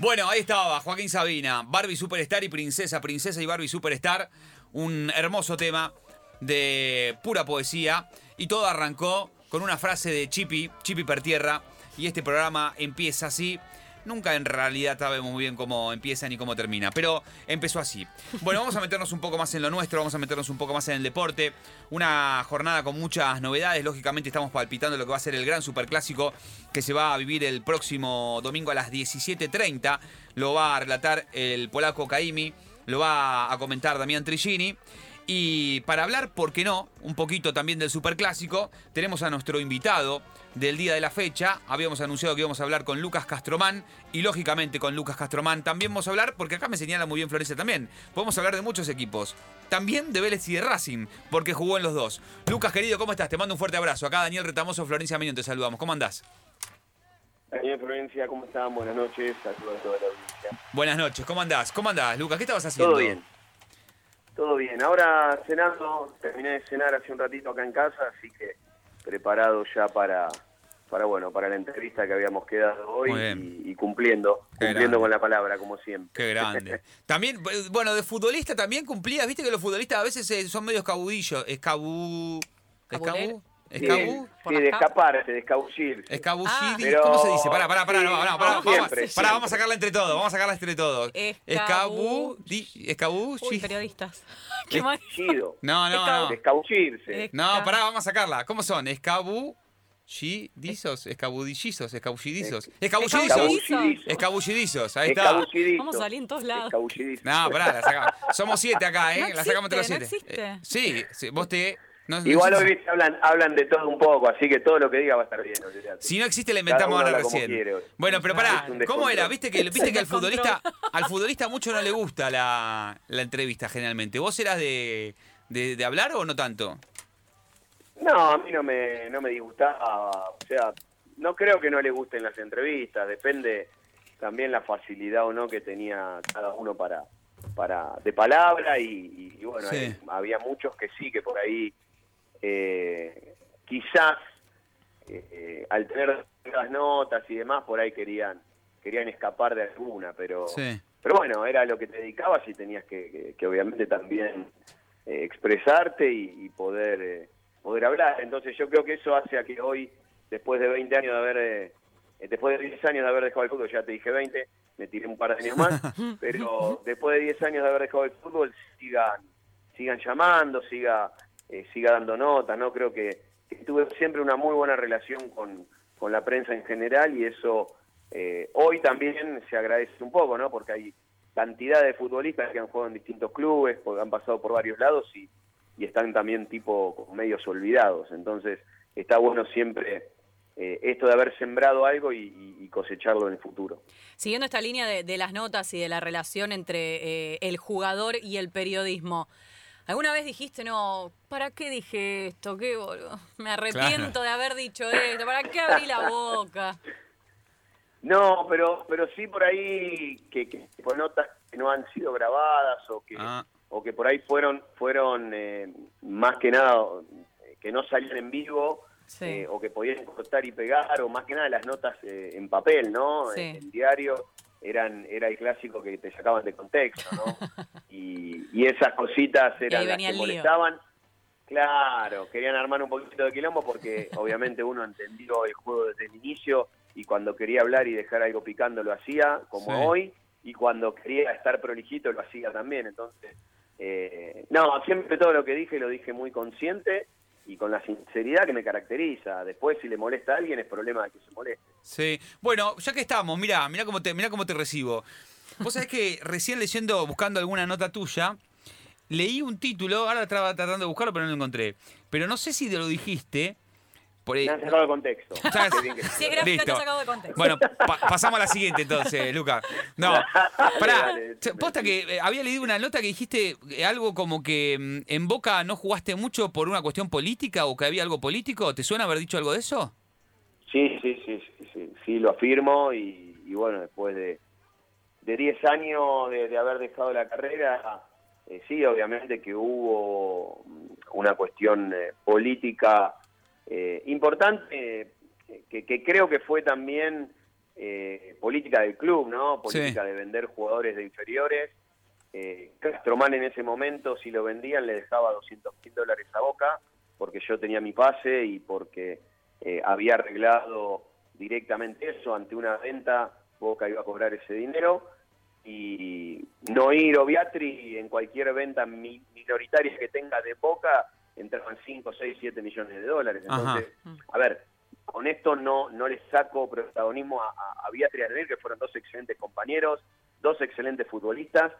Bueno, ahí estaba Joaquín Sabina, Barbie Superstar y Princesa, Princesa y Barbie Superstar. Un hermoso tema de pura poesía. Y todo arrancó con una frase de Chipi, Chipi Pertierra. Y este programa empieza así. Nunca en realidad sabemos muy bien cómo empieza ni cómo termina, pero empezó así. Bueno, vamos a meternos un poco más en lo nuestro, vamos a meternos un poco más en el deporte. Una jornada con muchas novedades, lógicamente estamos palpitando lo que va a ser el gran superclásico que se va a vivir el próximo domingo a las 17.30. Lo va a relatar el polaco Kaimi, lo va a comentar Damián Trigini. Y para hablar, ¿por qué no? Un poquito también del Superclásico, tenemos a nuestro invitado del día de la fecha. Habíamos anunciado que íbamos a hablar con Lucas Castromán y lógicamente con Lucas Castromán también vamos a hablar, porque acá me señala muy bien Florencia también, podemos hablar de muchos equipos. También de Vélez y de Racing, porque jugó en los dos. Lucas, querido, ¿cómo estás? Te mando un fuerte abrazo. Acá Daniel Retamoso, Florencia Miñón, te saludamos. ¿Cómo andás? Daniel Florencia, ¿cómo están? Buenas noches, saludos a toda la audiencia. Buenas noches, ¿cómo andás? ¿Cómo andás, Lucas? ¿Qué estabas haciendo? Todo bien. Todo bien. Ahora cenando, terminé de cenar hace un ratito acá en casa, así que preparado ya para, para bueno, para la entrevista que habíamos quedado hoy y, y, cumpliendo, Qué cumpliendo grande. con la palabra, como siempre. Qué grande. También, bueno, de futbolista también cumplías. Viste que los futbolistas a veces eh, son medio escabudillos. Escabu... ¿Escabu? Sí, ¿Escabu? sí, de escaparse, de escabullirse. Escabullidi. Pero- ¿Cómo se dice? Pará, pará, pará. Sí, no, no, pará, siempre, vamos, pará, vamos a sacarla entre todos. Vamos a sacarla entre todos. Escabu- Escabu... Escabu... Uy, periodistas. Qué mal. Chido. No, no, Escabu- no. De escabullirse. No, pará, vamos a sacarla. ¿Cómo son? Escabu... Escabudillizos, escabullidizos. Escabullidizos. Escabullidizos. Escabullidizos, ahí está. Vamos a salir en todos lados. No, pará, la sacamos. Somos siete acá, ¿eh? No la sacamos entre los existe, siete. no Eh, sí, sí, vos te. No- no Igual hoy viste, hablan, hablan de todo un poco, así que todo lo que diga va a estar bien. olvidate. Si no existe, la inventamos ahora recién. quiere. Bueno, pero pará, ¿cómo era? Viste que, viste que al futbolista, al futbolista mucho no le gusta la, la entrevista generalmente. ¿Vos eras de, de, de hablar o no tanto? No, a mí no me, no me disgustaba. O sea, no creo que no le gusten las entrevistas. Depende también la facilidad o no que tenía cada uno para, para de palabra. Y, y- y bueno, Sí. hay- había muchos que sí, que por ahí eh, quizás eh, al tener las notas y demás, por ahí querían querían escapar de alguna. Pero, Sí. pero bueno, era lo que te dedicabas y tenías que, que- que obviamente también eh, expresarte y, y poder eh, poder hablar. Entonces yo creo que eso hace a que hoy, después de 20 años de haber, después de 10 años de haber dejado el fútbol, ya te dije 20, me tiré un par de años más, pero después de 10 años de haber dejado el fútbol, sigan, sigan llamando, siga, eh, siga dando notas, ¿no? Creo que, tuve siempre una muy buena relación con, con la prensa en general y eso eh, hoy también se agradece un poco, ¿no? Porque hay cantidad de futbolistas que han jugado en distintos clubes, han pasado por varios lados y, y están también tipo medios olvidados. Entonces está bueno siempre eh, esto de haber sembrado algo y, cosecharlo en el futuro. Siguiendo esta línea de, las notas y de la relación entre el jugador y el periodismo, ¿alguna vez dijiste, no, ¿para qué dije esto? ¿Qué boludo? Me arrepiento de haber dicho esto, ¿para qué abrí la boca? No, pero pero sí por ahí que, que por notas que no han sido grabadas o que Ah. o que por ahí fueron fueron eh, más que nada que no salían en vivo Sí. eh, o que podían cortar y pegar o más que nada las notas eh, en papel, ¿no? Sí. En, en diario eran era el clásico que te sacaban de contexto, ¿no? y, y esas cositas eran las que lío. molestaban. Claro, querían armar un poquito de quilombo porque obviamente uno entendió el juego desde el inicio y cuando quería hablar y dejar algo picando lo hacía, como Sí. hoy, y cuando quería estar prolijito lo hacía también. Entonces, eh, no, siempre todo lo que dije lo dije muy consciente y con la sinceridad que me caracteriza. Después, si le molesta a alguien, es problema de que se moleste. Sí. Bueno, ya que estamos, mirá, mirá cómo te, mirá cómo te recibo. Vos sabés que recién leyendo, buscando alguna nota tuya, leí un título, ahora estaba tratando de buscarlo, pero no lo encontré. Pero no sé si te lo dijiste. Por ahí- Me han sacado de contexto. Si es gráfica, Listo. te sacado de contexto. Bueno, pa- pasamos a la siguiente entonces, Luca. No, pará. Dale, che, Posta que eh, había leído una nota que dijiste eh, algo como que mm, en Boca no jugaste mucho por una cuestión política o que había algo político. ¿Te suena haber dicho algo de eso? Sí, sí, sí, sí, sí, sí, lo afirmo y, y bueno, después de de 10 años de, de haber dejado la carrera, eh, sí, obviamente que hubo mm, una cuestión eh, política eh, importante, eh, que, que creo que fue también eh, política del club, ¿no? Política de vender jugadores de inferiores. Eh, Castromán en ese momento, si lo vendían, le dejaba 200 mil dólares a Boca, porque yo tenía mi pase y porque había arreglado directamente eso ante una venta, Boca iba a cobrar ese dinero y no ir Beatri en cualquier venta minoritaria que tenga de Boca entraban 5, 6, 7 millones de dólares. Entonces, a ver, con esto no, no le saco protagonismo a, a, Beatriz y a que fueron dos excelentes compañeros, dos excelentes futbolistas,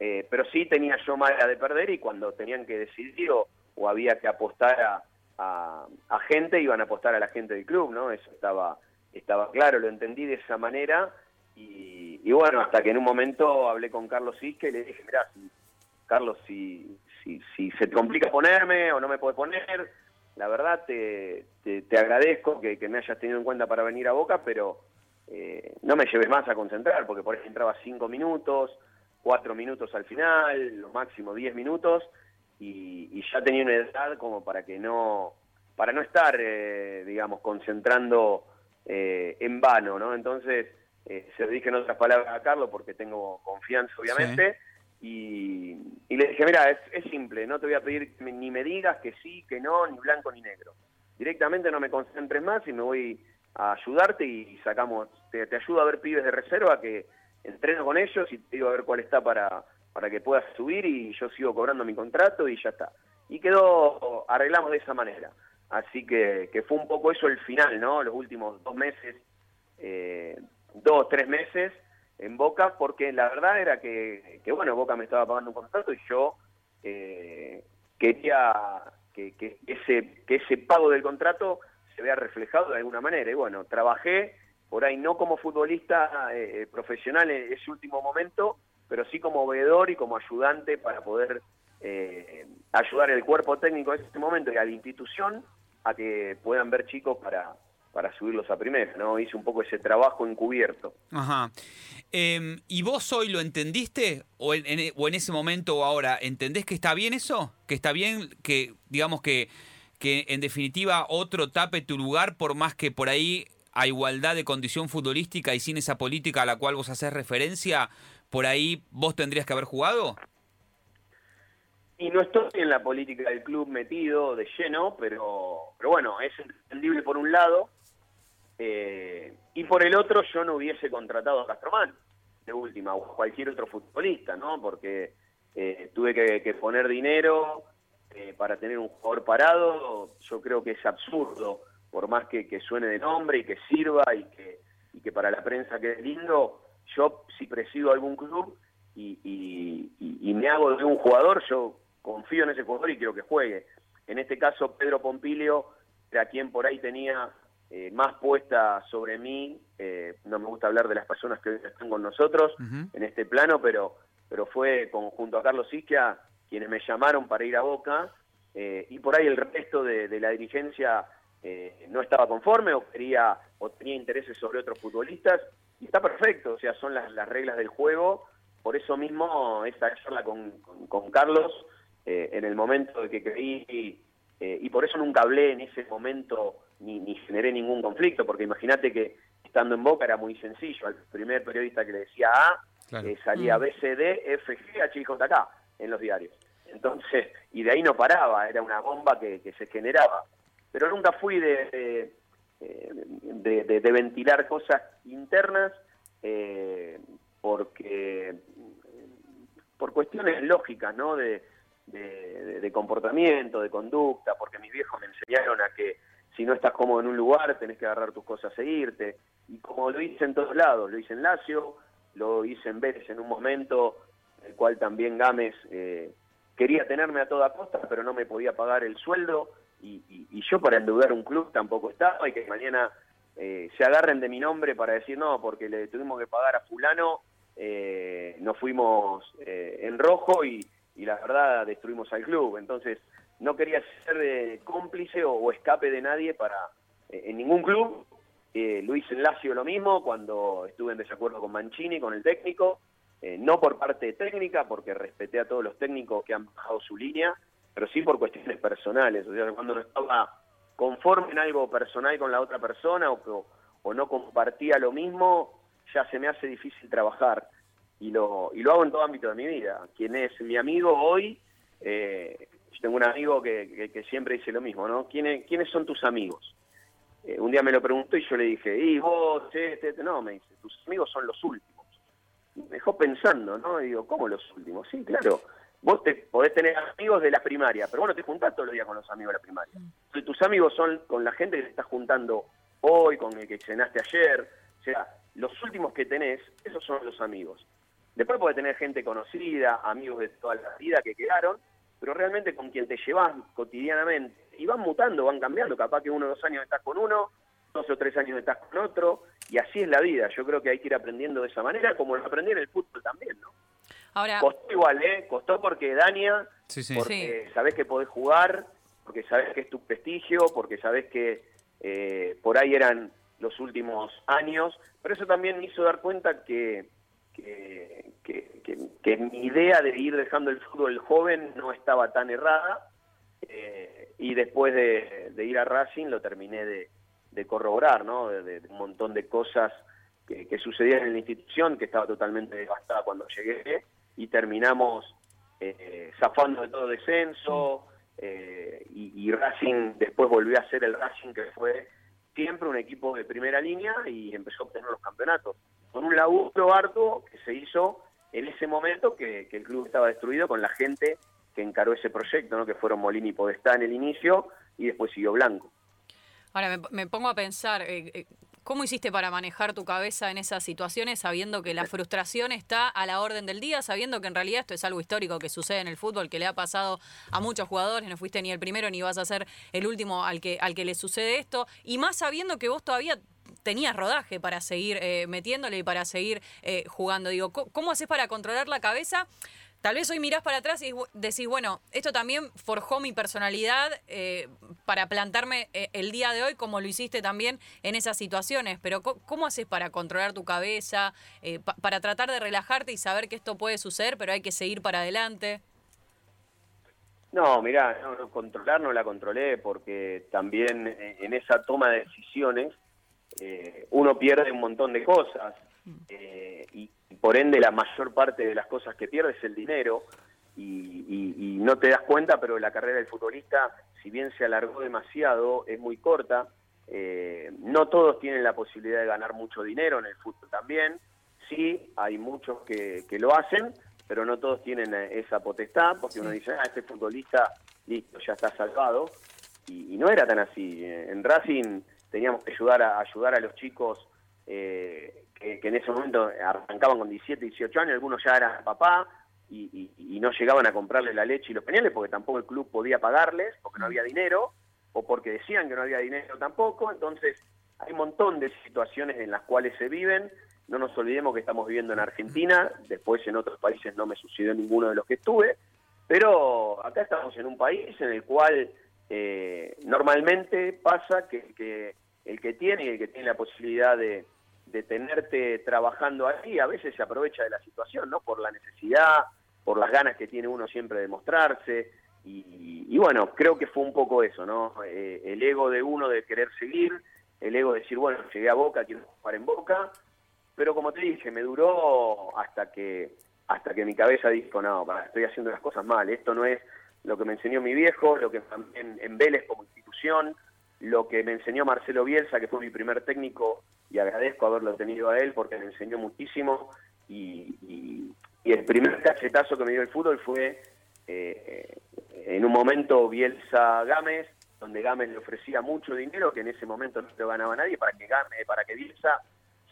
eh, pero sí tenía yo mala de perder y cuando tenían que decidir o, había que apostar a, a, gente, iban a apostar a la gente del club, ¿no? Eso estaba, estaba claro, lo entendí de esa manera y, bueno, hasta que en un momento hablé con Carlos Isque y le dije, mirá, Carlos, si, si, se te complica ponerme o no me puede poner, la verdad te, te, agradezco que, me hayas tenido en cuenta para venir a Boca, pero eh, no me lleves más a concentrar, porque por ahí entraba cinco minutos, cuatro minutos al final, lo máximo diez minutos, y, ya tenía una edad como para que no, para no estar, eh, digamos, concentrando eh, en vano, ¿no? Entonces, se lo dije en otras palabras a Carlos, porque tengo confianza, obviamente, y, le dije, mira, es, simple, no te voy a pedir ni me digas que sí, que no, ni blanco ni negro. Directamente no me concentres más y me voy a ayudarte y sacamos, te, ayudo a ver pibes de reserva que entreno con ellos y te digo a ver cuál está para, para que puedas subir y yo sigo cobrando mi contrato y ya está. Y quedó, arreglamos de esa manera. Así que, que fue un poco eso el final, ¿no? Los últimos dos meses, eh, dos, tres meses, en Boca porque la verdad era que, bueno, Boca me estaba pagando un contrato y yo eh, quería que, ese, que ese pago del contrato se vea reflejado de alguna manera. Y bueno, trabajé por ahí no como futbolista eh, profesional en ese último momento, pero sí como veedor y como ayudante para poder eh, ayudar el cuerpo técnico en ese momento y a la institución a que puedan ver chicos para, para subirlos a primera, ¿no? Hice un poco ese trabajo encubierto. Ajá. Em, ¿Y vos hoy lo entendiste? O en, o en, ese momento o ahora, ¿entendés que está bien eso? ¿Que está bien que, digamos que, que en definitiva otro tape tu lugar por más que por ahí a igualdad de condición futbolística y sin esa política a la cual vos haces referencia, por ahí vos tendrías que haber jugado? Y no estoy en la política del club metido de lleno, pero, pero bueno, es entendible por un lado, eh, y por el otro, yo no hubiese contratado a Castromán, de última, o cualquier otro futbolista, ¿no? Porque eh, tuve que, poner dinero eh, para tener un jugador parado, yo creo que es absurdo, por más que, suene de nombre y que sirva y que, y que para la prensa quede lindo, yo si presido algún club y, y me hago de un jugador, yo confío en ese jugador y quiero que juegue. En este caso, Pedro Pompilio era quien por ahí tenía eh, más puesta sobre mí. Eh, no me gusta hablar de las personas que hoy están con nosotros en este plano, pero, pero fue junto a Carlos Isquia quienes me llamaron para ir a Boca eh, y por ahí el resto de, la dirigencia no estaba conforme o quería o tenía intereses sobre otros futbolistas y está perfecto, o sea, son las, reglas del juego. Por eso mismo esta charla con, con, Carlos en el momento de que creí y por eso nunca hablé en ese momento ni, ni generé ningún conflicto, porque imagínate que estando en Boca era muy sencillo, al primer periodista que le decía A, eh, salía mm. B, C, D, F, G, H, I, J, K en los diarios. Entonces, y de ahí no paraba, era una bomba que, se generaba. Pero nunca fui de, de, de, ventilar cosas internas, eh, porque por cuestiones lógicas, ¿no? De, de, comportamiento, de conducta, porque mis viejos me enseñaron a que si no estás cómodo en un lugar, tenés que agarrar tus cosas e irte. Y como lo hice en todos lados, lo hice en Lazio, lo hice en Vélez en un momento, el cual también Gámez eh, quería tenerme a toda costa, pero no me podía pagar el sueldo, y, yo para endeudar un club tampoco estaba, y que mañana eh, se agarren de mi nombre para decir no, porque le tuvimos que pagar a fulano, eh, nos fuimos en rojo y la verdad destruimos al club. Entonces, no quería ser eh, cómplice o, escape de nadie para eh, en ningún club. Eh, lo hice en Lazio lo mismo cuando estuve en desacuerdo con Mancini, con el técnico, no por parte técnica, porque respeté a todos los técnicos que han bajado su línea, pero sí por cuestiones personales. O sea, cuando no estaba conforme en algo personal con la otra persona o, o no compartía lo mismo, ya se me hace difícil trabajar. Y lo, y lo hago en todo ámbito de mi vida. Quien es mi amigo hoy, eh, tengo un amigo que, que, siempre dice lo mismo, ¿no? ¿Quiénes, ¿quiénes son tus amigos? Eh, un día me lo preguntó y yo le dije, y vos, este, este, no, me dice, tus amigos son los últimos. Me dejó pensando, ¿no? Y digo, ¿cómo los últimos? Sí, claro. Vos te, podés tener amigos de la primaria, pero vos no te juntás todos los días con los amigos de la primaria. Mm. tus amigos son con la gente que te estás juntando hoy, con el que cenaste ayer. O sea, los últimos que tenés, esos son los amigos. Después podés tener gente conocida, amigos de toda la vida que quedaron, pero realmente con quien te llevas cotidianamente. Y van mutando, van cambiando. Capaz que uno o dos años estás con uno, dos o tres años estás con otro, y así es la vida. Yo creo que hay que ir aprendiendo de esa manera, como lo aprendí en el fútbol también, ¿no? Ahora... Costó igual, ¿eh? Costó porque Dania, porque sabés que podés jugar, porque sabés que es tu prestigio, porque sabés que eh, por ahí eran los últimos años, pero eso también me hizo dar cuenta que, que, que, mi idea de ir dejando el fútbol joven no estaba tan errada, eh, y después de, ir a Racing lo terminé de, corroborar, ¿no? De, un montón de cosas que, sucedían en la institución, que estaba totalmente devastada cuando llegué, y terminamos eh, zafando de todo descenso, eh, y, Racing después volvió a ser el Racing que fue siempre un equipo de primera línea y empezó a obtener los campeonatos. Con un laburo harto que se hizo en ese momento que, el club estaba destruido con la gente que encaró ese proyecto, ¿no? que fueron Molini y Podestá en el inicio y después siguió Blanco. Ahora me, pongo a pensar, eh, eh, ¿Cómo hiciste para manejar tu cabeza en esas situaciones sabiendo que la frustración está a la orden del día, sabiendo que en realidad esto es algo histórico que sucede en el fútbol, que le ha pasado a muchos jugadores, no fuiste ni el primero ni vas a ser el último al que, al que le sucede esto, y más sabiendo que vos todavía tenías rodaje para seguir eh, metiéndole y para seguir eh, jugando. Digo, ¿cómo haces para controlar la cabeza? Tal vez hoy mirás para atrás y decís, bueno, esto también forjó mi personalidad eh, para plantarme el día de hoy como lo hiciste también en esas situaciones, pero ¿cómo haces para controlar tu cabeza, para tratar de relajarte y saber que esto puede suceder, pero hay que seguir para adelante? No, mirá, controlar no la controlé porque también en esa toma de decisiones uno pierde un montón de cosas mm. y por ende la mayor parte de las cosas que pierdes es el dinero y, no te das cuenta, pero la carrera del futbolista, si bien se alargó demasiado, es muy corta. Eh, no todos tienen la posibilidad de ganar mucho dinero en el fútbol también. Sí, hay muchos que, lo hacen, pero no todos tienen esa potestad, porque uno dice, ah, este futbolista, listo, ya está salvado. Y, no era tan así. En Racing teníamos que ayudar a, ayudar a los chicos eh, que, en ese momento arrancaban con 17, 18 años, algunos ya eran papá y, no llegaban a comprarle la leche y los pañales porque tampoco el club podía pagarles, porque no había dinero, o porque decían que no había dinero tampoco. Entonces, hay un montón de situaciones en las cuales se viven. No nos olvidemos que estamos viviendo en Argentina, después en otros países no me sucedió ninguno de los que estuve, pero acá estamos en un país en el cual eh, normalmente pasa que, que el que tiene y el que tiene la posibilidad de, tenerte trabajando ahí, a veces se aprovecha de la situación, ¿no? Por la necesidad, por las ganas que tiene uno siempre de mostrarse. Y, bueno, creo que fue un poco eso, ¿no? Eh, el ego de uno de querer seguir, el ego de decir, bueno, llegué a Boca, quiero jugar en Boca. Pero como te dije, me duró hasta que hasta que mi cabeza dijo, no, estoy haciendo las cosas mal, esto no es lo que me enseñó mi viejo, lo que en, en Vélez como institución, lo que me enseñó Marcelo Bielsa, que fue mi primer técnico, y agradezco haberlo tenido a él porque me enseñó muchísimo. Y, el primer cachetazo que me dio el fútbol fue eh, en un momento Bielsa Gámez, donde Gámez le ofrecía mucho dinero, que en ese momento no lo ganaba nadie, para que, Gámez, para que Bielsa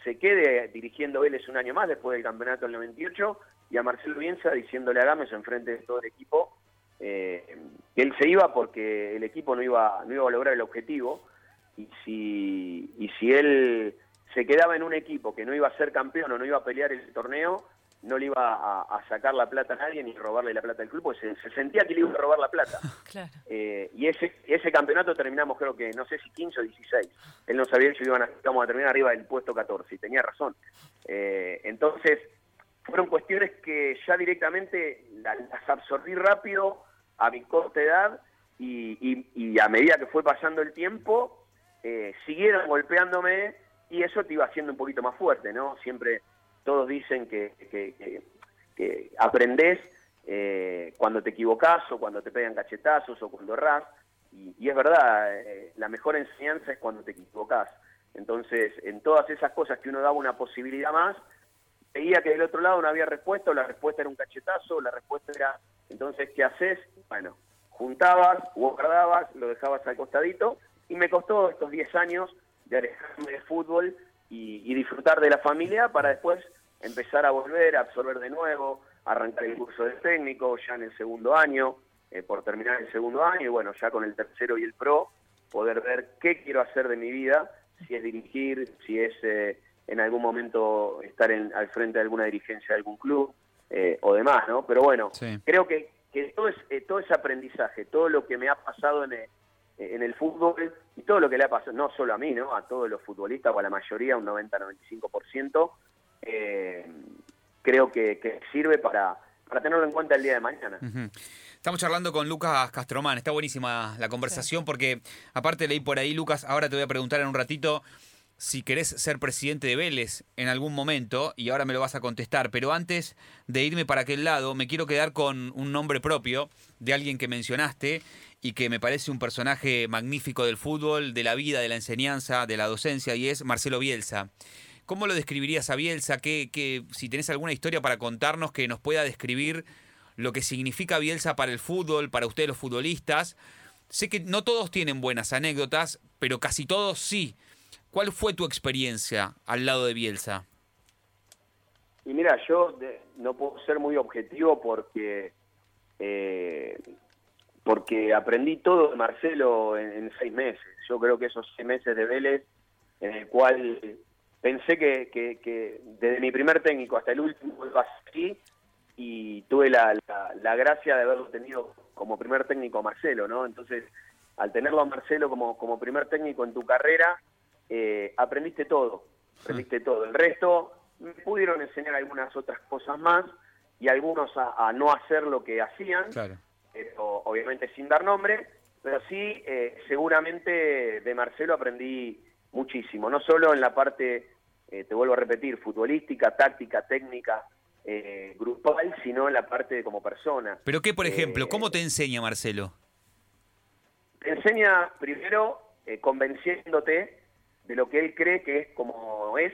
se quede dirigiendo Vélez un año más después del campeonato del 98, y a Marcelo Bielsa diciéndole a Gámez enfrente de todo el equipo eh, él se iba porque el equipo no iba, no iba a lograr el objetivo y si, y si él se quedaba en un equipo que no iba a ser campeón o no iba a pelear el torneo, no le iba a, sacar la plata a nadie ni robarle la plata al club, se, sentía que le iba a robar la plata. Eh, y ese, ese campeonato terminamos creo que, no sé si 15 o 16. Él no sabía si iban a, íbamos a terminar arriba del puesto 14 y tenía razón. Eh, entonces, fueron cuestiones que ya directamente las absorbí rápido a mi corta edad y, a medida que fue pasando el tiempo, eh, siguieron golpeándome y eso te iba haciendo un poquito más fuerte, ¿no? Siempre todos dicen que, que, que, aprendés eh, cuando te equivocás o cuando te pegan cachetazos o cuando errás, y, es verdad, eh, la mejor enseñanza es cuando te equivocás. Entonces, en todas esas cosas que uno daba una posibilidad más, veía que del otro lado no había respuesta, o la respuesta era un cachetazo, o la respuesta era, entonces, ¿qué haces? Bueno, juntabas, guardabas, lo dejabas al costadito, y me costó estos 10 años de alejarme de fútbol y, disfrutar de la familia para después empezar a volver, a absorber de nuevo, arrancar el curso de técnico ya en el segundo año, eh, por terminar el segundo año, y bueno, ya con el tercero y el pro, poder ver qué quiero hacer de mi vida, si es dirigir, si es eh, en algún momento estar en, al frente de alguna dirigencia de algún club eh, o demás, ¿no? Pero bueno, creo que, que todo, es, todo ese aprendizaje, todo lo que me ha pasado en el, en el fútbol y todo lo que le ha pasado, no solo a mí, ¿no? A todos los futbolistas o a la mayoría, un 90-95%, eh, creo que, sirve para, para tenerlo en cuenta el día de mañana. Estamos charlando con Lucas Castromán. Está buenísima la conversación porque, aparte leí por ahí, Lucas, ahora te voy a preguntar en un ratito si querés ser presidente de Vélez en algún momento, y ahora me lo vas a contestar, pero antes de irme para aquel lado, me quiero quedar con un nombre propio de alguien que mencionaste y que me parece un personaje magnífico del fútbol, de la vida, de la enseñanza, de la docencia, y es Marcelo Bielsa. ¿Cómo lo describirías a Bielsa? ¿Qué, si tenés alguna historia para contarnos que nos pueda describir lo que significa Bielsa para el fútbol, para ustedes los futbolistas? Sé que no todos tienen buenas anécdotas, pero casi todos sí. ¿Cuál fue tu experiencia al lado de Bielsa? Y mira, yo no puedo ser muy objetivo porque eh, porque aprendí todo de Marcelo en, seis meses. Yo creo que esos seis meses de Vélez, en el cual pensé que, desde mi primer técnico hasta el último iba así y tuve la, la, gracia de haberlo tenido como primer técnico a Marcelo, ¿no? Entonces, al tenerlo a Marcelo como, como primer técnico en tu carrera, eh, aprendiste todo, aprendiste todo. El resto me pudieron enseñar algunas otras cosas más y algunos a, no hacer lo que hacían, obviamente sin dar nombre, pero sí, eh, seguramente de Marcelo aprendí muchísimo, no solo en la parte, eh, te vuelvo a repetir, futbolística, táctica, técnica, grupal, sino en la parte como persona. ¿Pero qué, por ejemplo? ¿Cómo te enseña Marcelo? Te enseña primero convenciéndote de lo que él cree que es como es.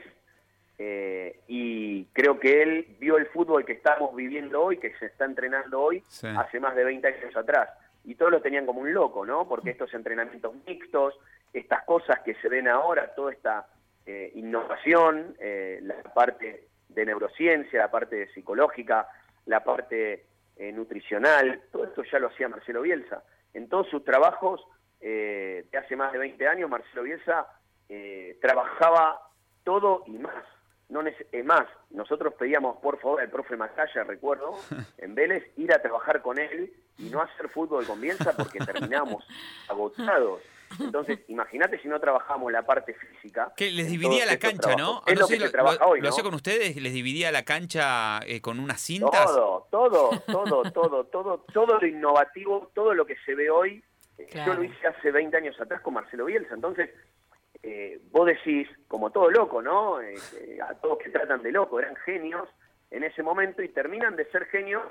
Eh, y creo que él vio el fútbol que estamos viviendo hoy, que se está entrenando hoy, hace más de 20 años atrás. Y todos lo tenían como un loco, ¿no? Porque estos entrenamientos mixtos, estas cosas que se ven ahora, toda esta eh, innovación, eh, la parte de neurociencia, la parte psicológica, la parte nutricional, todo esto ya lo hacía Marcelo Bielsa. En todos sus trabajos de hace más de 20 años, Marcelo Bielsa eh, trabajaba todo y más. No es más, nosotros pedíamos por favor al profe Macaya, recuerdo, en Vélez, ir a trabajar con él y no hacer fútbol con Bielsa porque terminábamos agotados. Entonces, imagínate si no trabajamos la parte física. Que les dividía la cancha, ¿no? Es lo que se trabaja hoy, ¿Lo hacía con ustedes? ¿Les dividía la cancha eh, con unas cintas? Todo, todo, todo, todo, todo, todo lo innovativo, todo lo que se ve hoy, eh, yo lo hice hace 20 años atrás con Marcelo Bielsa. Entonces, eh, vos decís, como todo loco, ¿no? Eh, a todos que tratan de loco, eran genios en ese momento y terminan de ser genios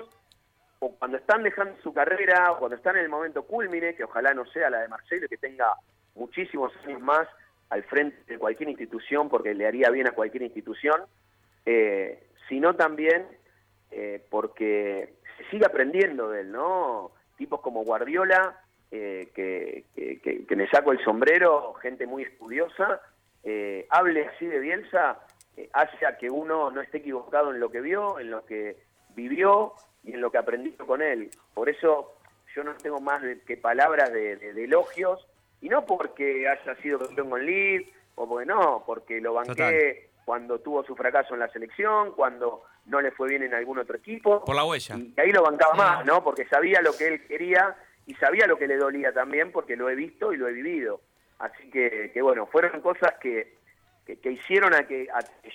o cuando están dejando su carrera o cuando están en el momento culmine, que ojalá no sea la de Marcelo, que tenga muchísimos años más al frente de cualquier institución, porque le haría bien a cualquier institución, eh, sino también eh, porque se sigue aprendiendo de él, ¿no? Tipos como Guardiola, eh, que, que, me saco el sombrero, gente muy estudiosa, eh, hable así de Bielsa, eh, hace a que uno no esté equivocado en lo que vio, en lo que vivió y en lo que aprendió con él. Por eso yo no tengo más que palabras de, elogios, y no porque haya sido campeón con Leeds, o porque no, porque lo banqué cuando tuvo su fracaso en la selección, cuando no le fue bien en algún otro equipo. Por la huella. Y ahí lo bancaba más, ¿no? Porque sabía lo que él quería y sabía lo que le dolía también porque lo he visto y lo he vivido. Así que, que bueno, fueron cosas que, que, hicieron a que,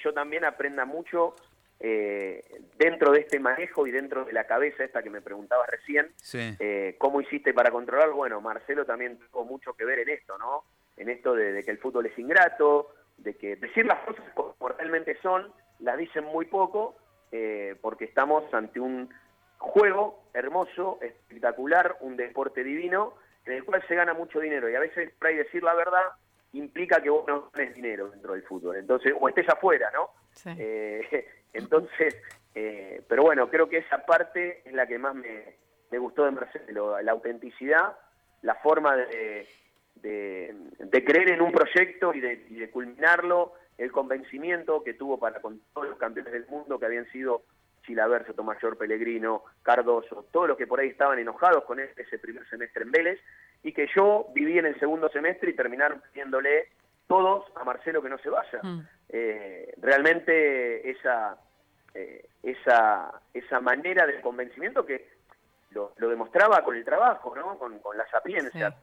yo también aprenda mucho eh, dentro de este manejo y dentro de la cabeza esta que me preguntabas recién, eh, ¿cómo hiciste para controlar? Bueno, Marcelo también tuvo mucho que ver en esto, ¿no? En esto de, que el fútbol es ingrato, de que decir las cosas como realmente son, las dicen muy poco, eh, porque estamos ante un juego hermoso, espectacular, un deporte divino, en el cual se gana mucho dinero. Y a veces, para decir la verdad, implica que vos no ganes dinero dentro del fútbol. Entonces, o estés afuera, ¿no? Eh, entonces, eh, pero bueno, creo que esa parte es la que más me, me gustó de Marcelo, la autenticidad, la forma de, de, creer en un proyecto y de, culminarlo, el convencimiento que tuvo para con todos los campeones del mundo que habían sido Chilaver, Sotomayor, Pellegrino, Cardoso, todos los que por ahí estaban enojados con ese primer semestre en Vélez, y que yo viví en el segundo semestre y terminaron pidiéndole todos a Marcelo que no se vaya. Mm. Eh, realmente esa, eh, esa, esa manera de convencimiento que lo, demostraba con el trabajo, ¿no? con, la sapiencia,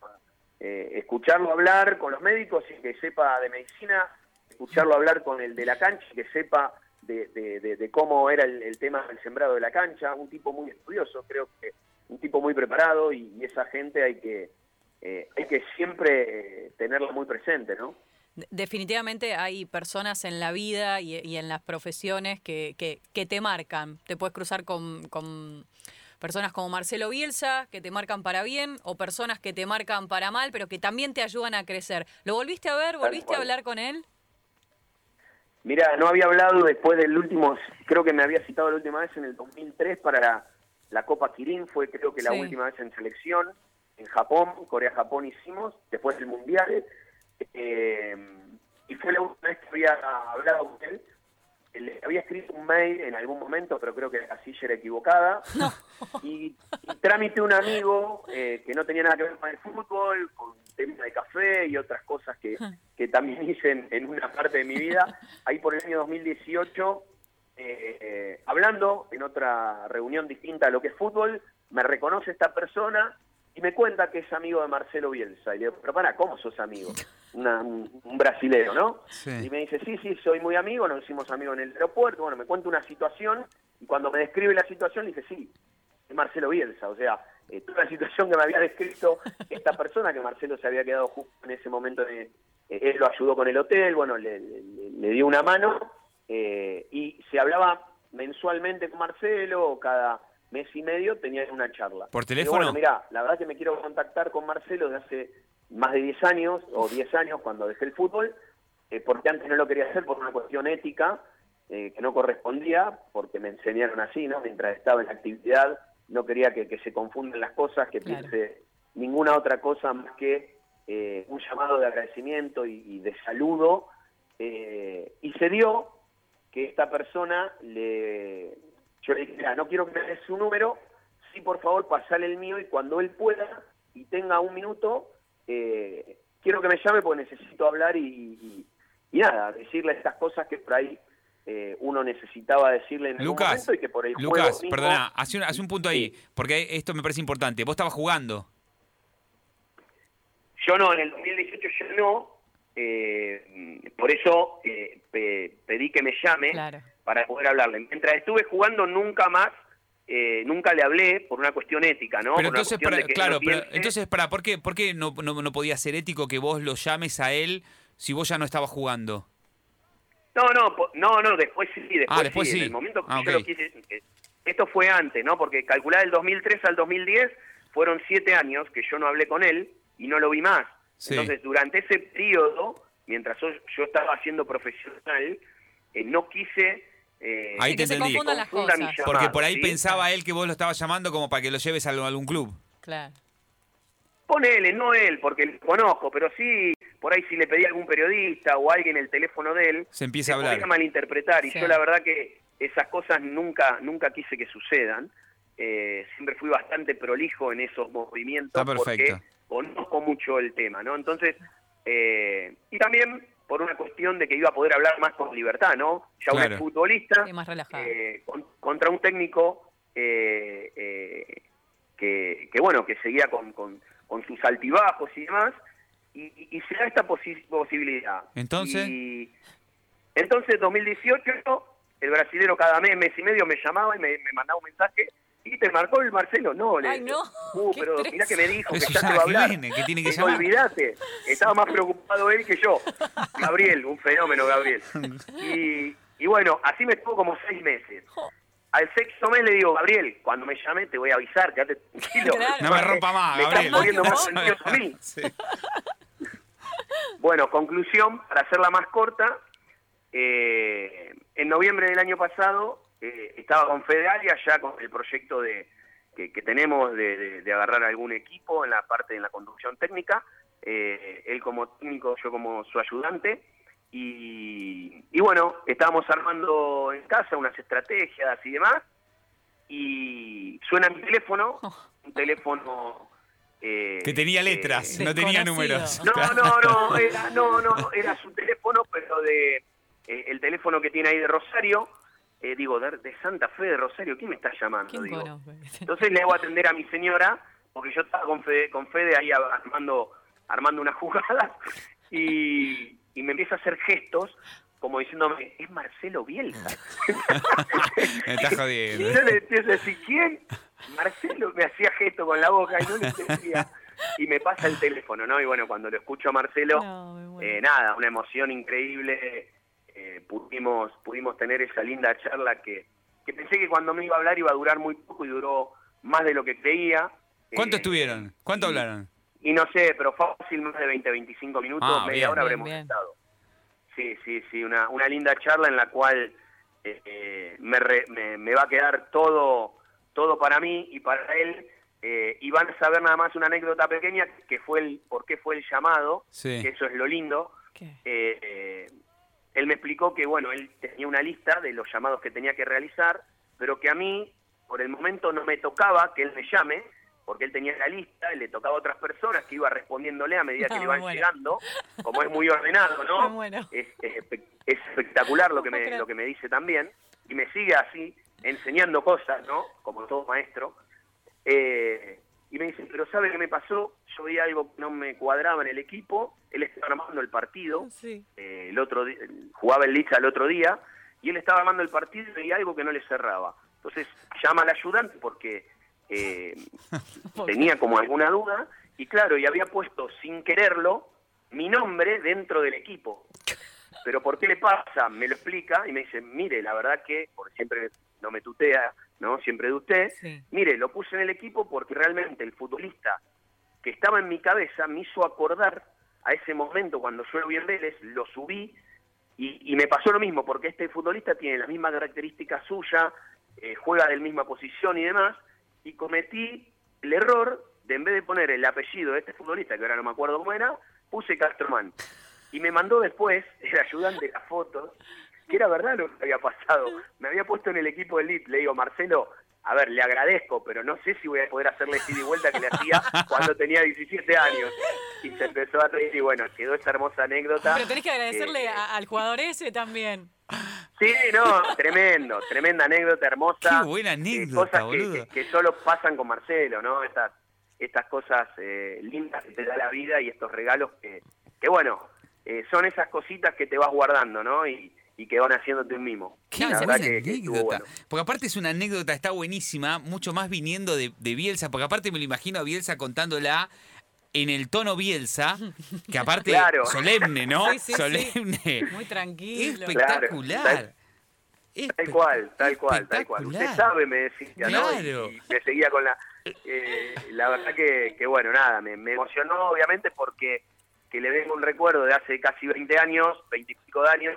eh, escucharlo hablar con los médicos y que sepa de medicina, escucharlo hablar con el de la cancha y que sepa de, cómo era el, tema del sembrado de la cancha, un tipo muy estudioso, creo que un tipo muy preparado y, esa gente hay que, eh, hay que siempre eh, tenerla muy presente, ¿no? Definitivamente hay personas en la vida y, en las profesiones que, que, te marcan. Te puedes cruzar con personas como Marcelo Bielsa, que te marcan para bien, o personas que te marcan para mal, pero que también te ayudan a crecer. ¿Lo volviste a ver? ¿Volviste a hablar con él? Mira, no había hablado después del último, creo que me había citado la última vez en el 2003 para la, Copa Kirin, fue creo que la última vez en selección, en Japón, Corea-Japón hicimos, después del Mundial, eh, y fue la última vez que había hablado con él, le había escrito un mail en algún momento, pero creo que la casilla era equivocada. Y, trámite un amigo eh, que no tenía nada que ver con el fútbol, con temas de café y otras cosas que, también hice en, una parte de mi vida. Ahí por el año 2018, eh, eh, hablando en otra reunión distinta a lo que es fútbol, me reconoce esta persona y me cuenta que es amigo de Marcelo Bielsa. Y le digo, pero para, ¿cómo sos amigo? un, un, brasilero, ¿no? Y me dice, sí, sí, soy muy amigo, nos hicimos amigos en el aeropuerto, bueno, me cuenta una situación y cuando me describe la situación le dije, sí, es Marcelo Bielsa, o sea, eh, toda la situación que me había descrito esta persona, que Marcelo se había quedado justo en ese momento, de, eh, él lo ayudó con el hotel, bueno, le, dio una mano eh, y se hablaba mensualmente con Marcelo, cada mes y medio tenía una charla. ¿Por teléfono? bueno, mira, la verdad que me quiero contactar con Marcelo de hace más de 10 años, o 10 años cuando dejé el fútbol, eh, porque antes no lo quería hacer por una cuestión ética, eh, que no correspondía, porque me enseñaron así, ¿no? Mientras estaba en la actividad, no quería que, se confundan las cosas, que piense ninguna otra cosa más que eh, un llamado de agradecimiento y, de saludo. y se dio que esta persona le... Yo le dije, mira, no quiero que me des su número, sí, por favor, pasale el mío y cuando él pueda y tenga un minuto, eh, quiero que me llame porque necesito hablar y, nada, decirle estas cosas que por ahí eh, uno necesitaba decirle en Lucas, momento y que por el Lucas, perdona, hace un, hace un punto ahí, porque esto me parece importante. ¿Vos estabas jugando? Yo no, en el 2018 yo no, eh, por eso pedí que me llame para poder hablarle. Mientras estuve jugando nunca más eh, nunca le hablé por una cuestión ética, ¿no? Pero entonces, claro, pero entonces, para, ¿por qué, por qué no, no, podía ser ético que vos lo llames a él si vos ya no estabas jugando? No, no, no, no, después sí, después, ah, después sí. En el momento que ah, yo lo quise, esto fue antes, ¿no? Porque calcular del 2003 al 2010 fueron siete años que yo no hablé con él y no lo vi más. Entonces, durante ese periodo, mientras yo, estaba siendo profesional, eh, no quise eh, ahí te entendí. Porque por ahí pensaba él que vos lo estabas llamando como para que lo lleves a algún club. Claro. Ponele, no él, porque lo conozco, pero sí, por ahí si le pedí a algún periodista o alguien el teléfono de él, se empieza a hablar. malinterpretar. Y yo la verdad que esas cosas nunca, nunca quise que sucedan. Eh, siempre fui bastante prolijo en esos movimientos porque conozco mucho el tema, ¿no? Entonces, eh, y también por una cuestión de que iba a poder hablar más con libertad, ¿no? Ya un futbolista eh, contra un técnico eh, eh, que, bueno, que seguía con, con, sus altibajos y demás, y, se da esta posibilidad. Entonces... Y, entonces, 2018, el brasilero cada mes, mes y medio me llamaba y me, mandaba un mensaje ¿Y te marcó el Marcelo? No, le Ay, no, Uh, qué pero estrés. mirá que me dijo que ya te va a que hablar. viene, que tiene que Digo, llamar. Olvídate, estaba más preocupado él que yo. Gabriel, un fenómeno, Gabriel. Y, y bueno, así me estuvo como seis meses. Al sexto mes le digo, Gabriel, cuando me llame te voy a avisar, quédate tranquilo. Claro. No me rompa más, Me Gabriel. estás poniendo más No, nervioso a mí. Sí. Bueno, conclusión, para hacerla más corta, eh, en noviembre del año pasado eh, estaba con Fedalia ya con el proyecto de que, que tenemos de, de- de agarrar algún equipo en la parte de la conducción técnica, eh, él como técnico, yo como su ayudante, y, y bueno, estábamos armando en casa unas estrategias y demás, y suena mi teléfono, un teléfono... eh, Que tenía letras, no tenía números. No, no, no, era, no, no, era su teléfono, pero de eh, el teléfono que tiene ahí de Rosario, eh, digo, de, de Santa Fe de Rosario, ¿quién me está llamando? ¿Quién Digo. Entonces le hago atender a mi señora, porque yo estaba con Fede, con Fede ahí armando, armando una jugada, y, y me empieza a hacer gestos, como diciéndome, es Marcelo Bielsa. Me estás jodiendo. Y yo le empiezo a decir, ¿quién? Marcelo me hacía gesto con la boca y no le entendía. Y me pasa el teléfono, ¿no? Y bueno, cuando lo escucho a Marcelo, No, muero. eh, nada, una emoción increíble. Eh, pudimos, pudimos tener esa linda charla que, que pensé que cuando me iba a hablar iba a durar muy poco y duró más de lo que creía. ¿Cuánto Eh, estuvieron? ¿Cuánto y- hablaron? Y no sé, pero fácil más de 20, 25 minutos, Ah, media bien. hora Bien, habremos bien. estado. Sí, sí, sí, una, una linda charla en la cual eh, eh, me, re- me, me va a quedar todo, todo para mí y para él. eh, y van a saber nada más una anécdota pequeña que fue el por qué fue el llamado, Sí. que eso es lo lindo. Eh, eh, él me explicó que, bueno, él tenía una lista de los llamados que tenía que realizar, pero que a mí, por el momento, no me tocaba que él me llame, porque él tenía la lista y le tocaba a otras personas que iba respondiéndole a medida No, que le me iban llegando, como es muy ordenado, ¿no? muero. Es, es espe- es espectacular lo que, me, lo que me dice también, y me sigue así, enseñando cosas, ¿no? Como todo maestro. Eh, y me dice, pero ¿sabe qué me pasó? Yo vi algo que no me cuadraba en el equipo, él estaba armando el partido, Sí. eh, el otro jugaba el Licha el otro día y él estaba armando el partido y veía algo que no le cerraba. Entonces llama al ayudante porque eh, tenía como alguna duda y claro, y había puesto sin quererlo mi nombre dentro del equipo. Pero ¿por qué le pasa? Me lo explica y me dice, mire, la verdad que, porque siempre no me tutea, ¿no? Siempre de usted, Sí. mire, lo puse en el equipo porque realmente el futbolista que estaba en mi cabeza me hizo acordar a ese momento cuando yo lo vi en Vélez, lo subí y, y me pasó lo mismo, porque este futbolista tiene la misma característica suya, eh, juega de la misma posición y demás, y cometí el error de en vez de poner el apellido de este futbolista, que ahora no me acuerdo cómo era, puse Castromán. Y me mandó después el ayudante las fotos, que era verdad lo que había pasado. Me había puesto en el equipo de Elite, le digo, Marcelo, a ver, le agradezco, pero no sé si voy a poder hacerle ida y vuelta que le hacía cuando tenía 17 años. Y se empezó a reír y bueno, quedó esa hermosa anécdota. Pero tenés que agradecerle Eh, a- al jugador ese también. Sí, no, tremendo, tremenda anécdota hermosa. Qué buena Eh, anécdota, cosas que, boludo. que- que solo pasan con Marcelo, ¿no? Estas, estas cosas eh, lindas que te da la vida y estos regalos que, que bueno, eh, son esas cositas que te vas guardando, ¿no? Y, y que van haciéndote un mimo. Qué La buena verdad que- que estuvo anécdota. bueno. Porque aparte es una anécdota, está buenísima, mucho más viniendo de, de Bielsa, porque aparte me lo imagino a Bielsa contándola en el tono Bielsa, que aparte Claro. solemne, ¿no? Sí, sí, sí. solemne. Muy tranquilo. Espectacular. Claro. Tal cual, tal cual, tal cual. Usted sabe, me decía, ¿no? Y- Claro. Y, me seguía con la... eh, la verdad que, que, bueno, nada, me, me emocionó obviamente porque que le vengo un recuerdo de hace casi 20 años, 20 y pico de años,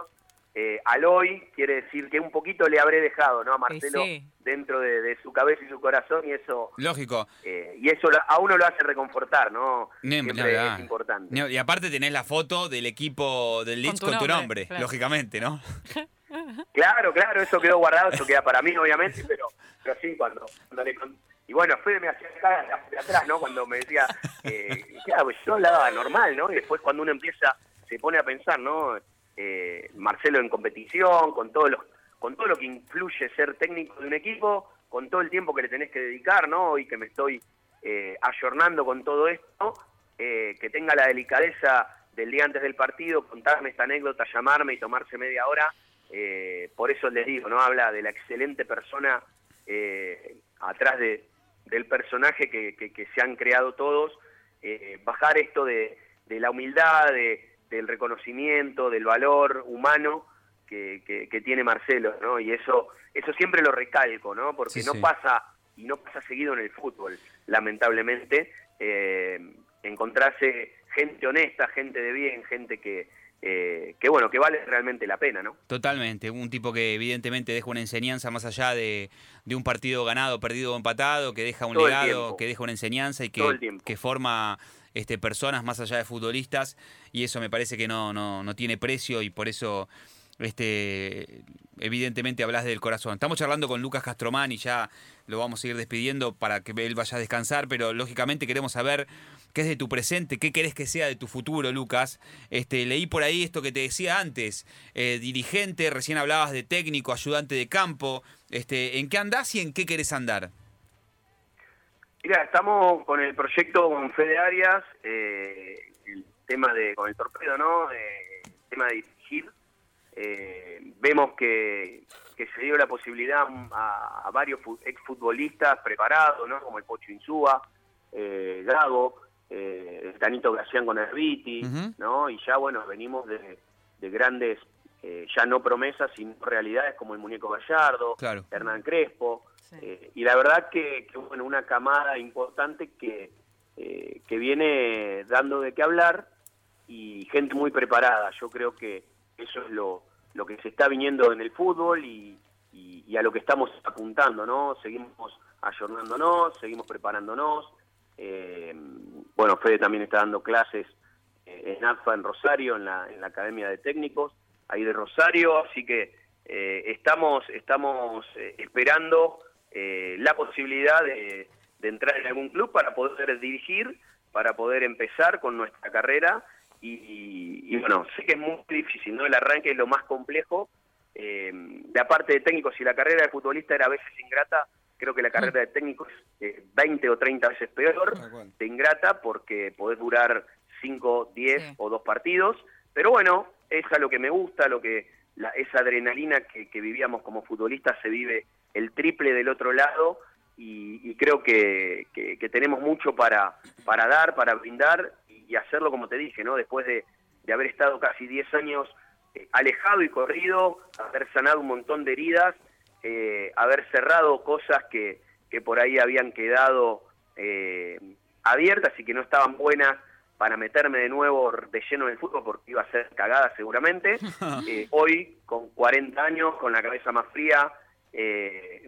eh, al hoy quiere decir que un poquito le habré dejado, ¿no? A Marcelo sí. dentro de, de su cabeza y su corazón y eso... Lógico. eh, y eso lo- a uno lo hace reconfortar, ¿no? Siempre es importante. Y aparte tenés la foto del equipo del Leeds tu con tu nombre, nombre, claro. lógicamente, ¿no? Claro, claro, eso quedó guardado, eso queda para mí, obviamente, pero, pero sí, cuando, cuando le con- Y bueno, Fede me hacía atrás, ¿no? Cuando me decía, eh, claro, pues yo hablaba normal, ¿no? Y después cuando uno empieza, se pone a pensar, ¿no? Eh, Marcelo en competición, con todo, lo, con todo lo que influye ser técnico de un equipo, con todo el tiempo que le tenés que dedicar, ¿no? Y que me estoy eh, ayornando con todo esto, eh, que tenga la delicadeza del día antes del partido, contarme esta anécdota, llamarme y tomarse media hora, eh, por eso les digo, ¿no? Habla de la excelente persona, eh, atrás de, del personaje que, que, se han creado todos, eh, bajar esto de, de la humildad, de, del reconocimiento, del valor humano que, que, tiene Marcelo, ¿no? Y eso, eso siempre lo recalco, ¿no? Porque no pasa, y no pasa seguido en el fútbol, lamentablemente, eh, encontrarse gente honesta, gente de bien, gente que, eh, que bueno, que vale realmente la pena, ¿no? Totalmente, un tipo que evidentemente deja una enseñanza más allá de, un partido ganado, perdido o empatado, que deja un legado, que deja una enseñanza y que, que forma este, personas más allá de futbolistas y eso me parece que no, no, no tiene precio y por eso este, evidentemente hablas del corazón. Estamos charlando con Lucas Castromán y ya lo vamos a ir despidiendo para que él vaya a descansar, pero lógicamente queremos saber qué es de tu presente, qué querés que sea de tu futuro, Lucas. Este, leí por ahí esto que te decía antes, eh, dirigente, recién hablabas de técnico, ayudante de campo. Este, ¿En qué andás y en qué querés andar? Mira, estamos con el proyecto con Fede Arias, eh, el tema de, con el torpedo, ¿no? Eh, el tema de dirigir. vemos que, que, se dio la posibilidad a, varios exfutbolistas preparados, ¿no? Como el Pocho Insúa, eh, Gago, eh, Tanito Gracián con Herbiti, ¿no? Y ya, bueno, venimos de, grandes, eh, ya no promesas, sino realidades como el Muñeco Gallardo, Hernán Crespo, eh, y la verdad que, bueno, una camada importante que, eh, que viene dando de qué hablar y gente muy preparada. Yo creo que eso es lo, lo que se está viniendo en el fútbol y, y a lo que estamos apuntando, ¿no? Seguimos ayornándonos, seguimos preparándonos, eh, bueno, Fede también está dando clases eh, en AFA en Rosario, en la, en la Academia de Técnicos, ahí de Rosario, así que eh, estamos, estamos eh, la posibilidad de, entrar en algún club para poder dirigir, para poder empezar con nuestra carrera y, bueno, sé que es muy difícil, ¿no? El arranque es lo más complejo. la parte de técnicos y la carrera de futbolista era a veces ingrata, creo que la carrera de técnico es 20 o 30 veces peor, te ingrata porque podés durar 5, 10 o 2 partidos, pero bueno, es a lo que me gusta, lo que la, esa adrenalina que, vivíamos como futbolistas se vive el triple del otro lado y, creo que, que, tenemos mucho para, para dar, para brindar y, hacerlo como te dije, ¿no? Después de, de haber estado casi 10 años eh, alejado y corrido, haber sanado un montón de heridas eh, haber cerrado cosas que, que, por ahí habían quedado eh, abiertas y que no estaban buenas para meterme de nuevo de lleno en el fútbol porque iba a ser cagada seguramente. Eh, hoy, con 40 años, con la cabeza más fría,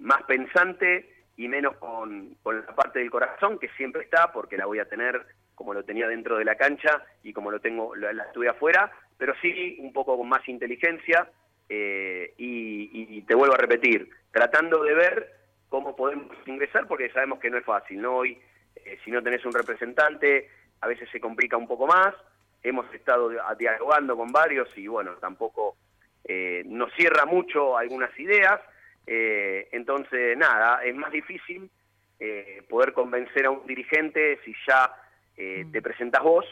más pensante y menos con, con, la parte del corazón, que siempre está, porque la voy a tener como lo tenía dentro de la cancha y como lo tengo, la, la estuve afuera, pero sí un poco con más inteligencia, eh, y, te vuelvo a repetir, tratando de ver cómo podemos ingresar, porque sabemos que no es fácil, ¿no? Hoy, eh, si no tenés un representante, a veces se complica un poco más. Hemos estado dialogando con varios y, bueno, tampoco eh, nos cierra mucho algunas ideas. Entonces, nada, es más difícil poder convencer a un dirigente si ya te mm. presentas vos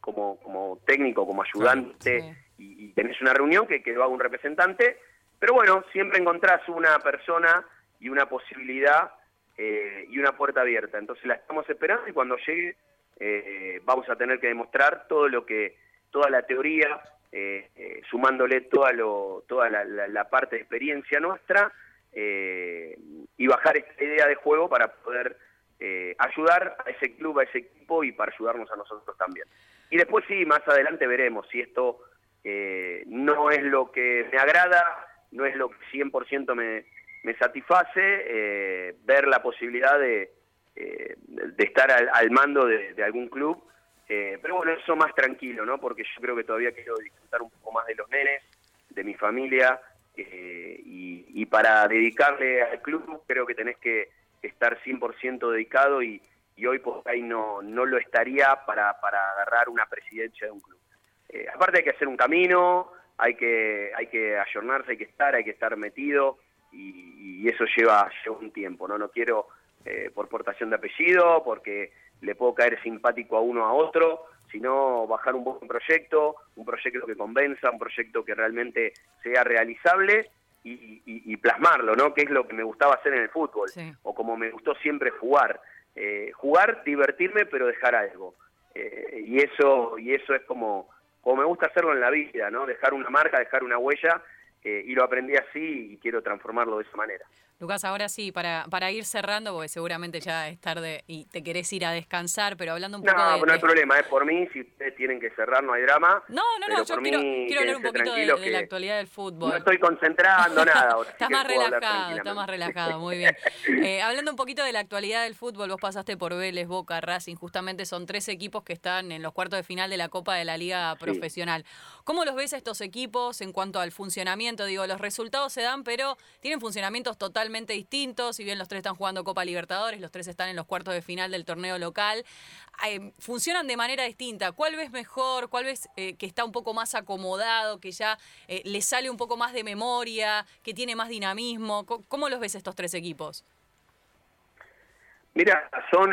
como, como técnico, como ayudante y, tenés una reunión que, que lo haga un representante, pero bueno, siempre encontrás una persona y una posibilidad eh, y una puerta abierta. Entonces la estamos esperando y cuando llegue eh, vamos a tener que demostrar todo lo que, toda la teoría, eh, sumándole toda, lo, toda la, parte de experiencia nuestra y bajar esta idea de juego para poder ayudar a ese club, a ese equipo y para ayudarnos a nosotros también. Y después sí, más adelante veremos si esto eh, no es lo que me agrada, no es lo que 100% me, me satisface, eh, ver la posibilidad de, eh, de estar al, mando de, algún club, pero bueno, eso más tranquilo, ¿no? Porque yo creo que todavía quiero disfrutar un poco más de los nenes, de mi familia, y, para dedicarle al club creo que tenés que estar 100% dedicado y, y hoy por ahí no, no lo estaría para, para agarrar una presidencia de un club. Eh, aparte hay que hacer un camino, hay que, hay que ayornarse, hay que estar, hay que estar metido y, eso lleva, lleva, un tiempo, ¿no? No quiero eh, por portación de apellido, porque le puedo caer simpático a uno a otro, sino bajar un buen proyecto, un proyecto que convenza, un proyecto que realmente sea realizable y, plasmarlo, ¿no? Que es lo que me gustaba hacer en el fútbol, o como me gustó siempre jugar. Eh, jugar, divertirme, pero dejar algo. Eh, y eso y eso es como, como me gusta hacerlo en la vida, ¿no? Dejar una marca, dejar una huella, eh, y lo aprendí así y quiero transformarlo de esa manera. Lucas, ahora sí, para, para ir cerrando, porque seguramente ya es tarde y te querés ir a descansar, pero hablando un poco no, de... No, no hay problema, es por mí, si ustedes tienen que cerrar no hay drama. No, no, no, yo quiero, quiero hablar un poquito de, la actualidad del fútbol. No estoy concentrando nada ahora. estás más relajado, estás más relajado, muy bien. Eh, hablando un poquito de la actualidad del fútbol, vos pasaste por Vélez, Boca, Racing, justamente son tres equipos que están en los cuartos de final de la Copa de la Liga Profesional. ¿Cómo los ves estos equipos en cuanto al funcionamiento? Digo, los resultados se dan, pero tienen funcionamientos totalmente distintos si bien los tres están jugando Copa Libertadores, los tres están en los cuartos de final del torneo local, eh, funcionan de manera distinta. ¿Cuál ves mejor? ¿Cuál ves eh, que está un poco más acomodado, que ya eh, le sale un poco más de memoria, que tiene más dinamismo? ¿Cómo, los ves estos tres equipos? Mira, son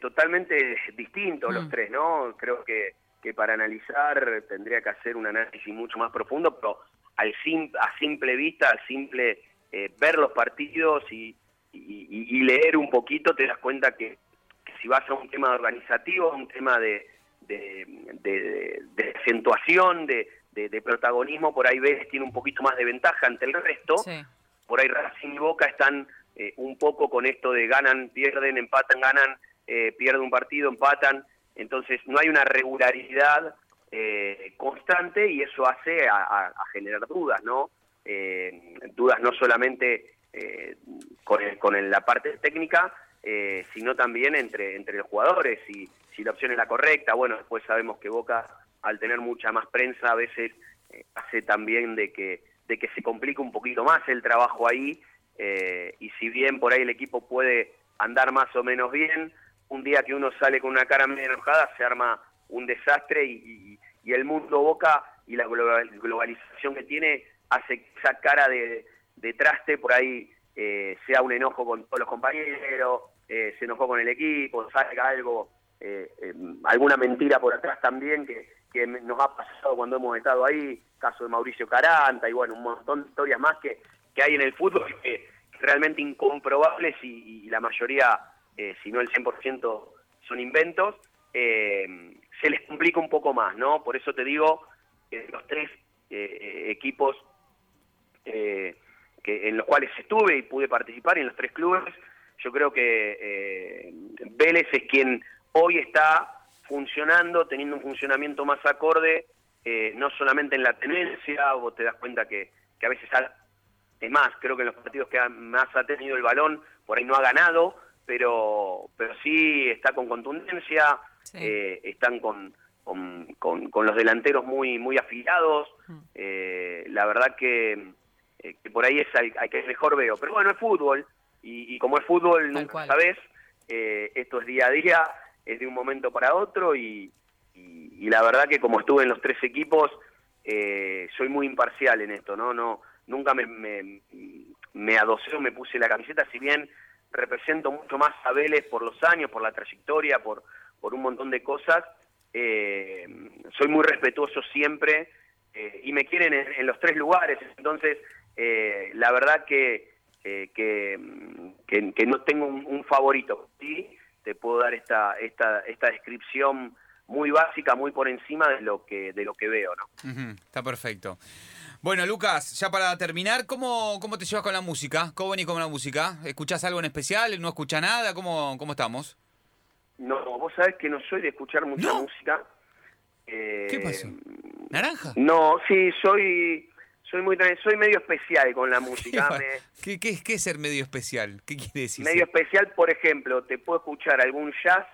totalmente distintos los mm. tres, ¿no? Creo que, que para analizar tendría que hacer un análisis mucho más profundo, pero al a simple vista, al simple eh, ver los partidos y, leer un poquito, te das cuenta que, si vas a un tema organizativo, un tema de, de, acentuación, de, protagonismo, por ahí ves tiene un poquito más de ventaja ante el resto. Por ahí Racing y Boca están eh, un poco con esto de ganan, pierden, empatan, ganan, eh, pierden un partido, empatan. Entonces no hay una regularidad eh, constante y eso hace a generar dudas, ¿no? Eh, dudas no solamente eh, con, con la parte técnica, eh, sino también entre, entre los jugadores, si, si la opción es la correcta. Bueno, después sabemos que Boca, al tener mucha más prensa, a veces eh, hace también de que, de que se complique un poquito más el trabajo ahí, y si bien por ahí el equipo puede andar más o menos bien, un día que uno sale con una cara medio enojada, se arma un desastre y, y el mundo Boca y la globalización que tiene hace esa cara de, traste, por ahí eh, sea un enojo con todos los compañeros, eh, se enojó con el equipo, salga algo, eh, alguna mentira por atrás también que, nos ha pasado cuando hemos estado ahí, caso de Mauricio Caranta y bueno, un montón de historias más que, que hay en el fútbol que, realmente incomprobables y, la mayoría, si no el 100%, son inventos, se les complica un poco más, ¿no? Por eso te digo que los tres equipos eh, que, en los cuales estuve y pude participar en los tres clubes. Yo creo que eh, Vélez es quien hoy está funcionando, teniendo un funcionamiento más acorde, eh, no solamente en la tenencia, vos te das cuenta que, a veces, es más, creo que en los partidos que más ha tenido el balón, por ahí no ha ganado, pero, pero sí está con contundencia, están con, con, con, los delanteros muy, muy afilados. Mm. la verdad que eh, que por ahí es al, que mejor veo. Pero bueno, es fútbol, y, como es fútbol, nunca sabes, eh, esto es día a día, es de un momento para otro, y, la verdad que como estuve en los tres equipos, eh, soy muy imparcial en esto, ¿no? no Nunca me, me, me adosé o me puse la camiseta, si bien represento mucho más a Vélez por los años, por la trayectoria, por, por un montón de cosas, soy muy respetuoso siempre y me quieren en, los tres lugares, entonces eh, la verdad que, eh, que, que, no tengo un, favorito. Sí, te puedo dar esta, esta, esta descripción muy básica, muy por encima de lo que, de lo que veo. ¿no? está perfecto. Bueno, Lucas, ya para terminar, ¿cómo, cómo te llevas con la música? ¿Cómo venís con la música? ¿Escuchás algo en especial? ¿No escuchás nada? ¿Cómo, cómo estamos? No, vos sabés que no soy de escuchar mucha música. ¿Qué eh, pasó? ¿Naranja? No, sí, soy soy muy soy medio especial con la música. ¿Qué, qué, qué es ser medio especial? ¿Qué quiere decir? Medio especial, por ejemplo, te puedo escuchar algún jazz,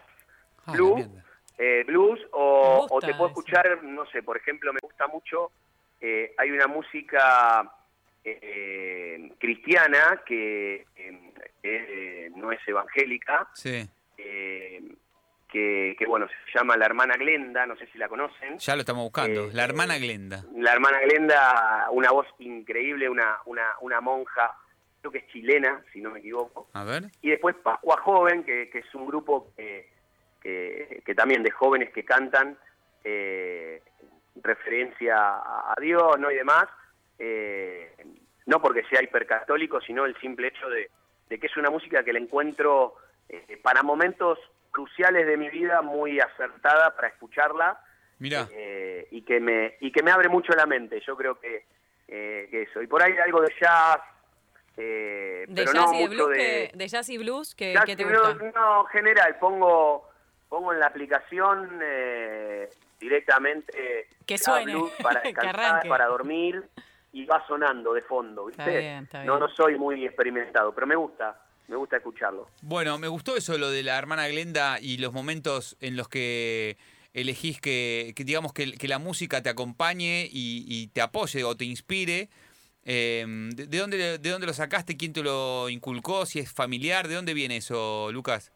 ah, blues, eh, blues o, te puedo escuchar, no sé, por ejemplo, me gusta mucho, eh, hay una música eh, cristiana que no es evangélica. Sí que, bueno, se llama la hermana Glenda, no sé si la conocen. Ya lo estamos buscando, eh, la hermana Glenda. La hermana Glenda, una voz increíble, una, una, una monja, creo que es chilena, si no me equivoco. A ver. Y después Pascua Joven, que, es un grupo que, que, también de jóvenes que cantan eh, referencia a, Dios, ¿no? Y demás. Eh, no porque sea hipercatólico, sino el simple hecho de, que es una música que la encuentro eh, para momentos cruciales de mi vida muy acertada para escucharla Mira. Eh, y que me y que me abre mucho la mente. Yo creo que, eh, eso. Y por ahí algo de jazz. Eh, de, jazz y de, blues que, de jazz y blues que, te gusta? No, general, pongo pongo en la aplicación directamente que suene, para descansar, para dormir y va sonando de fondo, ¿viste? No, no soy muy experimentado, pero me gusta, me gusta escucharlo. Bueno, me gustó eso, lo de la hermana Glenda y los momentos en los que elegís que, digamos, que, la música te acompañe y, te apoye o te inspire. Em, ¿de, dónde, ¿De dónde lo sacaste? ¿Quién te lo inculcó? ¿Si es familiar? ¿De dónde viene eso, Lucas?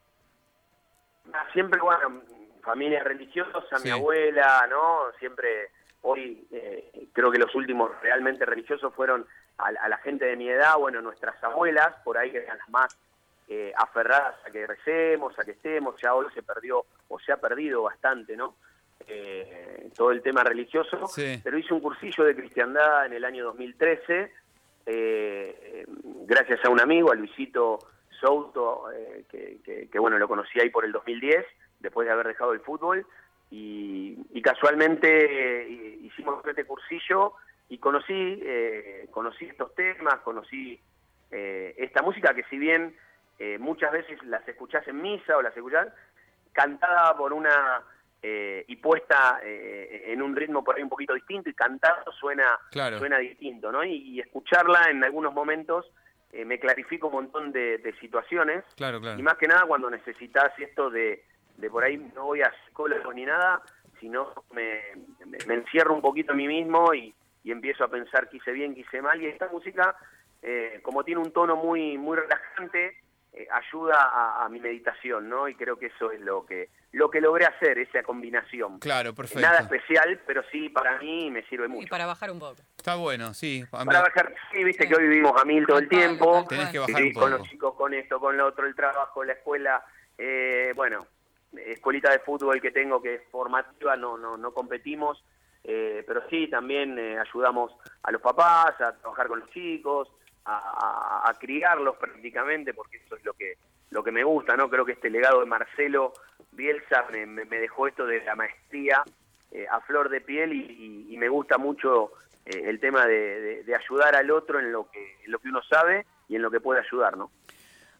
Ah, siempre, bueno, familia religiosa, mi abuela, ¿no? Siempre, hoy eh, creo que los últimos realmente religiosos fueron a, la gente de mi edad, bueno, nuestras abuelas, por ahí que eran las más eh, aferradas a que recemos, a que estemos, ya hoy se perdió o se ha perdido bastante, ¿no? Eh, todo el tema religioso, pero hice un cursillo de cristiandad en el año 2013, gracias a un amigo, a Luisito Souto, que, que, bueno, lo conocí ahí por el 2010, después de haber dejado el fútbol y, casualmente eh, hicimos este cursillo y conocí, eh, conocí estos temas, conocí eh, esta música que si bien muchas veces las escuchás en misa o las escuchás cantada por una y puesta en un ritmo por ahí un poquito distinto y cantado suena suena distinto, ¿no? Y, escucharla en algunos momentos me clarifica un montón de, situaciones. Y más que nada cuando necesitas esto de de por ahí no voy a psicólogos ni nada, sino me, me, encierro un poquito a mí mismo y, empiezo a pensar que hice bien, que hice mal. Y esta música, eh, como tiene un tono muy, muy relajante, eh, ayuda a, mi meditación, ¿no? Y creo que eso es lo que lo que logré hacer, esa combinación. Claro, perfecto. Nada especial, pero sí para mí me sirve mucho. Y para bajar un poco. Está bueno, sí. Para bajar, sí, viste que hoy vivimos a mil todo el tiempo. Tenés que bajar un poco. Con los chicos, con esto, con lo otro, el trabajo, la escuela. Eh, bueno, escuelita de fútbol que tengo que es formativa, no, no, no competimos, eh, pero sí también eh, ayudamos a los papás a trabajar con los chicos, a, criarlos prácticamente, porque eso es lo que, lo que me gusta, ¿no? Creo que este legado de Marcelo Bielsa me, me dejó esto de la maestría eh, a flor de piel y, me gusta mucho el tema de, de, ayudar al otro en lo que, en lo que uno sabe y en lo que puede ayudar, ¿no?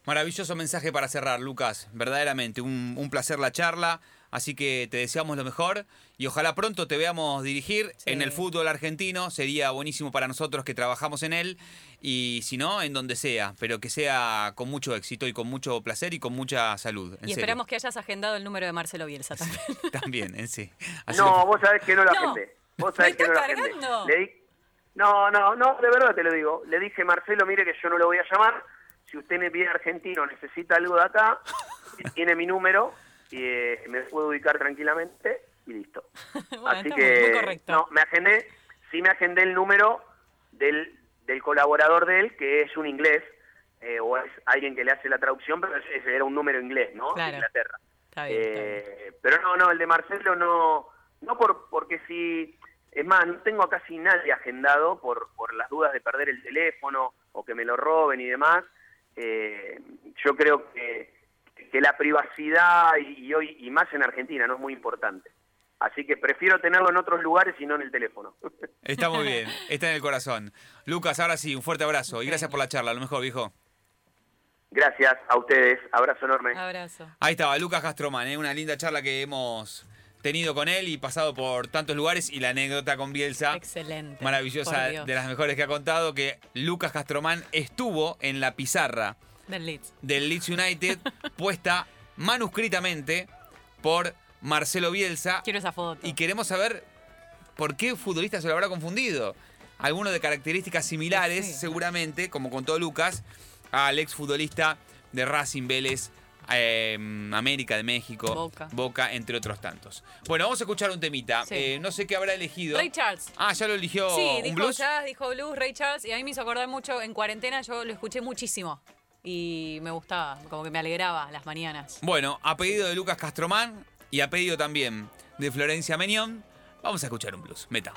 Maravilloso mensaje para cerrar, Lucas. Verdaderamente, un, placer la charla. Así que te deseamos lo mejor y ojalá pronto te veamos dirigir en el fútbol argentino. Sería buenísimo para nosotros que trabajamos en él y si no, en donde sea, pero que sea con mucho éxito y con mucho placer y con mucha salud. y esperamos que hayas agendado el número de Marcelo Bielsa también. también, en sí. no, vos sabés que no lo agendé. Vos sabés que no lo agendé. No, no, no, de verdad te lo digo. Le dije, Marcelo, mire que yo no lo voy a llamar si usted me viene argentino, necesita algo de acá, tiene mi número y eh, me puedo ubicar tranquilamente y listo. Así que no, me agendé, sí me agendé el número del, del colaborador de él, que es un inglés, eh, o es alguien que le hace la traducción, pero ese era un número inglés, ¿no? De Inglaterra. Eh, pero no, no, el de Marcelo no, no por, porque si, es más, no tengo casi nadie agendado por, por las dudas de perder el teléfono o que me lo roben y demás eh, yo creo que, que la privacidad y, hoy y más en Argentina no es muy importante. Así que prefiero tenerlo en otros lugares y no en el teléfono. Está muy bien, está en el corazón. Lucas, ahora sí, un fuerte abrazo y gracias por la charla, a lo mejor, viejo. Gracias a ustedes, abrazo enorme. Abrazo. Ahí estaba, Lucas Castroman, ¿eh? una linda charla que hemos tenido con él y pasado por tantos lugares y la anécdota con Bielsa. Excelente. Maravillosa, de las mejores que ha contado, que Lucas Castromán estuvo en la pizarra del Leeds, del Leeds United, puesta manuscritamente por Marcelo Bielsa. Quiero esa foto. Y queremos saber por qué futbolista se lo habrá confundido. Alguno de características similares, seguramente, como contó Lucas, al ex futbolista de Racing Vélez, Em, América de México, Boca. entre otros tantos. Bueno, vamos a escuchar un temita. Eh, no sé qué habrá elegido. Ray Charles. Ah, ya lo eligió. Sí, dijo blues? dijo blues, Ray Charles, y a mí me hizo acordar mucho. En cuarentena yo lo escuché muchísimo y me gustaba, como que me alegraba las mañanas. Bueno, a pedido de Lucas Castromán y a pedido también de Florencia Menión, vamos a escuchar un blues. Meta.